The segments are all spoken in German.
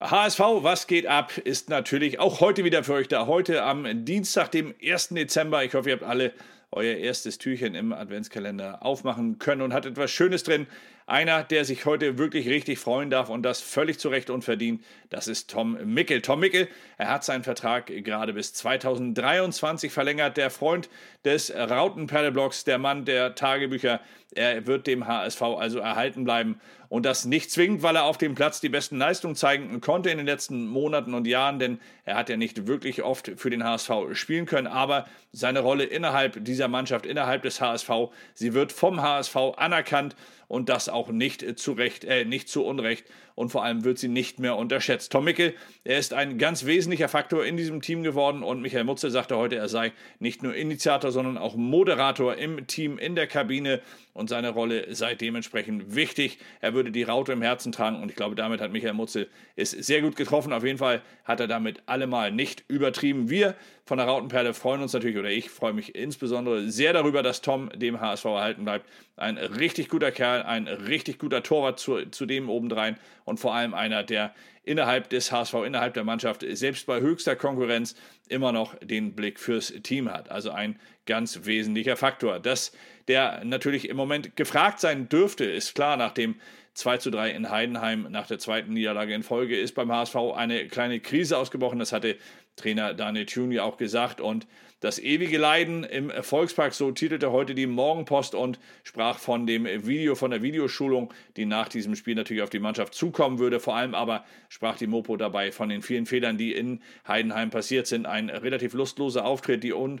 HSV, was geht ab, ist natürlich auch heute wieder für euch da. Heute am Dienstag, dem 1. Dezember. Ich hoffe, ihr habt alle euer erstes Türchen im Adventskalender aufmachen können und hat etwas Schönes drin. Einer, der sich heute wirklich richtig freuen darf und das völlig zu Recht und verdient, das ist Tom Mickel. Tom Mickel, er hat seinen Vertrag gerade bis 2023 verlängert. Der Freund des Rautenperleblocks, der Mann der Tagebücher, er wird dem HSV also erhalten bleiben. Und das nicht zwingend, weil er auf dem Platz die besten Leistungen zeigen konnte in den letzten Monaten und Jahren, denn er hat ja nicht wirklich oft für den HSV spielen können. Aber seine Rolle innerhalb dieser Mannschaft, innerhalb des HSV, sie wird vom HSV anerkannt und das auch nicht zu Recht, äh, nicht zu Unrecht und vor allem wird sie nicht mehr unterschätzt. Tom Mickel, er ist ein ganz wesentlicher Faktor in diesem Team geworden und Michael Mutze sagte heute, er sei nicht nur Initiator, sondern auch Moderator im Team, in der Kabine und seine Rolle sei dementsprechend wichtig. Er würde die Raute im Herzen tragen und ich glaube, damit hat Michael Mutze es sehr gut getroffen. Auf jeden Fall hat er damit allemal nicht übertrieben. Wir von der Rautenperle freuen uns natürlich, oder ich freue mich insbesondere sehr darüber, dass Tom dem HSV erhalten bleibt. Ein richtig guter Kerl, ein richtig guter Torwart zu, zu dem obendrein und vor allem einer, der innerhalb des HSV, innerhalb der Mannschaft, selbst bei höchster Konkurrenz immer noch den Blick fürs Team hat. Also ein ganz wesentlicher Faktor. Dass der natürlich im Moment gefragt sein dürfte, ist klar, nach dem 2 zu 3 in Heidenheim nach der zweiten Niederlage in Folge ist beim HSV eine kleine Krise ausgebrochen. Das hatte Trainer Daniel Thune ja auch gesagt. Und das ewige Leiden im Volkspark, so titelte heute die Morgenpost und sprach von dem Video, von der Videoschulung, die nach diesem Spiel natürlich auf die Mannschaft zukommen würde. Vor allem aber sprach die Mopo dabei von den vielen Fehlern, die in Heidenheim passiert sind. Ein relativ lustloser Auftritt, die un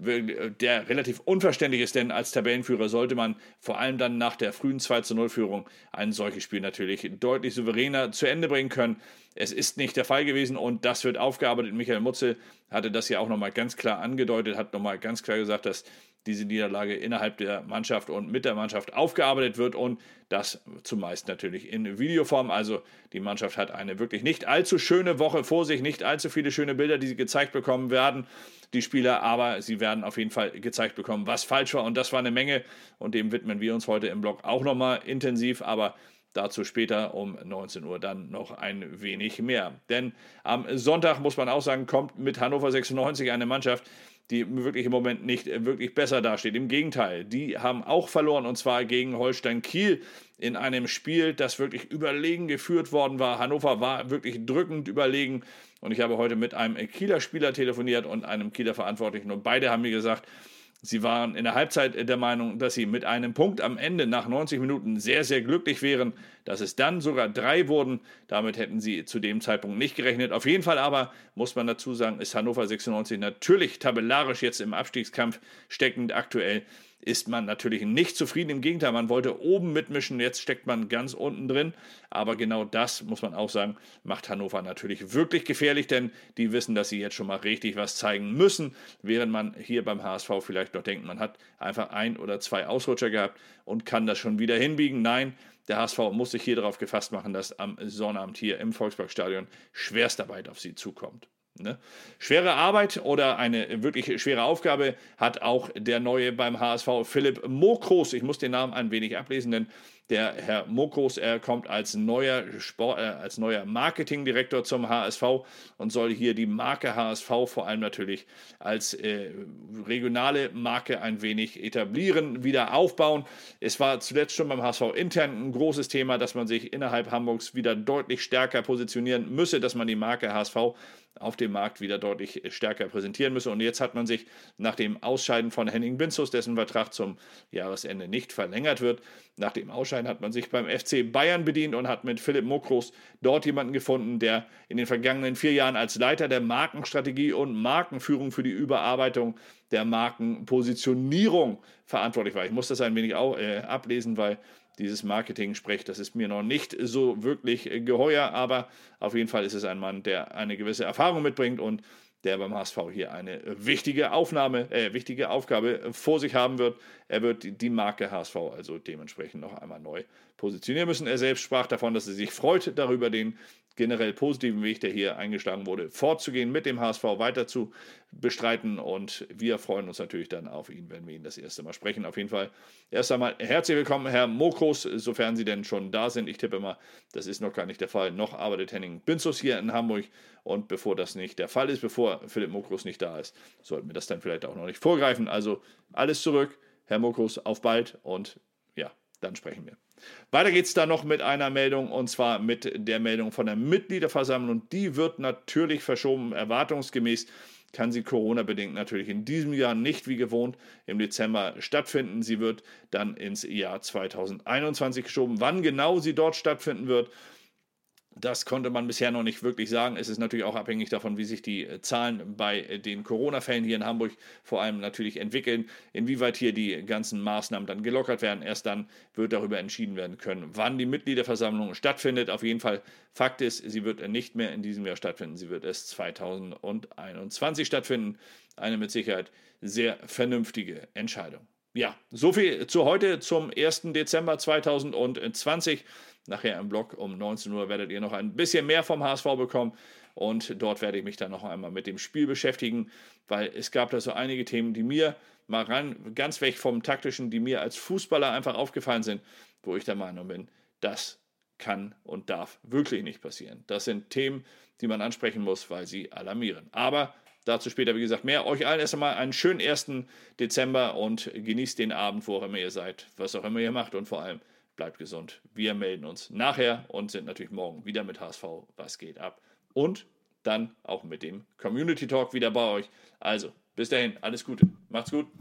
der relativ unverständlich ist, denn als Tabellenführer sollte man vor allem dann nach der frühen 2 0 Führung ein solches Spiel natürlich deutlich souveräner zu Ende bringen können. Es ist nicht der Fall gewesen und das wird aufgearbeitet. Michael Mutzel hatte das ja auch nochmal ganz klar angedeutet, hat nochmal ganz klar gesagt, dass diese Niederlage innerhalb der Mannschaft und mit der Mannschaft aufgearbeitet wird und das zumeist natürlich in Videoform. Also die Mannschaft hat eine wirklich nicht allzu schöne Woche vor sich, nicht allzu viele schöne Bilder, die sie gezeigt bekommen werden, die Spieler, aber sie werden auf jeden Fall gezeigt bekommen, was falsch war und das war eine Menge und dem widmen wir uns heute im Blog auch nochmal intensiv, aber Dazu später um 19 Uhr dann noch ein wenig mehr. Denn am Sonntag muss man auch sagen, kommt mit Hannover 96 eine Mannschaft, die wirklich im Moment nicht wirklich besser dasteht. Im Gegenteil, die haben auch verloren und zwar gegen Holstein Kiel in einem Spiel, das wirklich überlegen geführt worden war. Hannover war wirklich drückend überlegen und ich habe heute mit einem Kieler Spieler telefoniert und einem Kieler Verantwortlichen und beide haben mir gesagt, Sie waren in der Halbzeit der Meinung, dass sie mit einem Punkt am Ende nach 90 Minuten sehr, sehr glücklich wären. Dass es dann sogar drei wurden, damit hätten sie zu dem Zeitpunkt nicht gerechnet. Auf jeden Fall aber, muss man dazu sagen, ist Hannover 96 natürlich tabellarisch jetzt im Abstiegskampf steckend aktuell ist man natürlich nicht zufrieden. Im Gegenteil, man wollte oben mitmischen, jetzt steckt man ganz unten drin. Aber genau das, muss man auch sagen, macht Hannover natürlich wirklich gefährlich, denn die wissen, dass sie jetzt schon mal richtig was zeigen müssen, während man hier beim HSV vielleicht noch denkt, man hat einfach ein oder zwei Ausrutscher gehabt und kann das schon wieder hinbiegen. Nein, der HSV muss sich hier darauf gefasst machen, dass am Sonnabend hier im Volksparkstadion Schwerstarbeit auf sie zukommt. Ne? Schwere Arbeit oder eine wirklich schwere Aufgabe hat auch der neue beim HSV Philipp Mokros. Ich muss den Namen ein wenig ablesen, denn der Herr Mokros, er kommt als neuer, Sport, äh, als neuer Marketingdirektor zum HSV und soll hier die Marke HSV vor allem natürlich als äh, regionale Marke ein wenig etablieren, wieder aufbauen. Es war zuletzt schon beim HSV intern ein großes Thema, dass man sich innerhalb Hamburgs wieder deutlich stärker positionieren müsse, dass man die Marke HSV auf dem Markt wieder deutlich stärker präsentieren müsse. Und jetzt hat man sich nach dem Ausscheiden von Henning Binzus, dessen Vertrag zum Jahresende nicht verlängert wird, nach dem Ausscheiden hat man sich beim FC Bayern bedient und hat mit Philipp Mokros dort jemanden gefunden, der in den vergangenen vier Jahren als Leiter der Markenstrategie und Markenführung für die Überarbeitung der Markenpositionierung verantwortlich war. Ich muss das ein wenig auch, äh, ablesen, weil dieses Marketing spricht. Das ist mir noch nicht so wirklich geheuer, aber auf jeden Fall ist es ein Mann, der eine gewisse Erfahrung mitbringt und der beim HSV hier eine wichtige Aufnahme, äh, wichtige Aufgabe vor sich haben wird. Er wird die Marke HSV also dementsprechend noch einmal neu positionieren müssen. Er selbst sprach davon, dass er sich freut darüber, den generell positiven Weg, der hier eingeschlagen wurde, fortzugehen, mit dem HSV weiter zu bestreiten. Und wir freuen uns natürlich dann auf ihn, wenn wir ihn das erste Mal sprechen. Auf jeden Fall erst einmal herzlich willkommen, Herr Mokros, sofern Sie denn schon da sind. Ich tippe mal, das ist noch gar nicht der Fall. Noch arbeitet Henning Binzus hier in Hamburg. Und bevor das nicht der Fall ist, bevor Philipp Mokros nicht da ist, sollten wir das dann vielleicht auch noch nicht vorgreifen. Also alles zurück. Herr Mokros, auf bald und dann sprechen wir. Weiter geht es da noch mit einer Meldung und zwar mit der Meldung von der Mitgliederversammlung. Die wird natürlich verschoben, erwartungsgemäß kann sie Corona-bedingt natürlich in diesem Jahr nicht wie gewohnt im Dezember stattfinden. Sie wird dann ins Jahr 2021 geschoben. Wann genau sie dort stattfinden wird, das konnte man bisher noch nicht wirklich sagen. Es ist natürlich auch abhängig davon, wie sich die äh, Zahlen bei äh, den Corona-Fällen hier in Hamburg vor allem natürlich entwickeln, inwieweit hier die ganzen Maßnahmen dann gelockert werden. Erst dann wird darüber entschieden werden können, wann die Mitgliederversammlung stattfindet. Auf jeden Fall, Fakt ist, sie wird nicht mehr in diesem Jahr stattfinden. Sie wird erst 2021 stattfinden. Eine mit Sicherheit sehr vernünftige Entscheidung. Ja, soviel zu heute zum 1. Dezember 2020. Nachher im Blog um 19 Uhr werdet ihr noch ein bisschen mehr vom HSV bekommen. Und dort werde ich mich dann noch einmal mit dem Spiel beschäftigen, weil es gab da so einige Themen, die mir mal ran, ganz weg vom taktischen, die mir als Fußballer einfach aufgefallen sind, wo ich der Meinung bin, das kann und darf wirklich nicht passieren. Das sind Themen, die man ansprechen muss, weil sie alarmieren. Aber dazu später, wie gesagt, mehr. Euch allen erst einmal einen schönen 1. Dezember und genießt den Abend, wo auch immer ihr seid, was auch immer ihr macht und vor allem bleibt gesund. Wir melden uns nachher und sind natürlich morgen wieder mit HSV. Was geht ab? Und dann auch mit dem Community Talk wieder bei euch. Also, bis dahin, alles Gute. Macht's gut.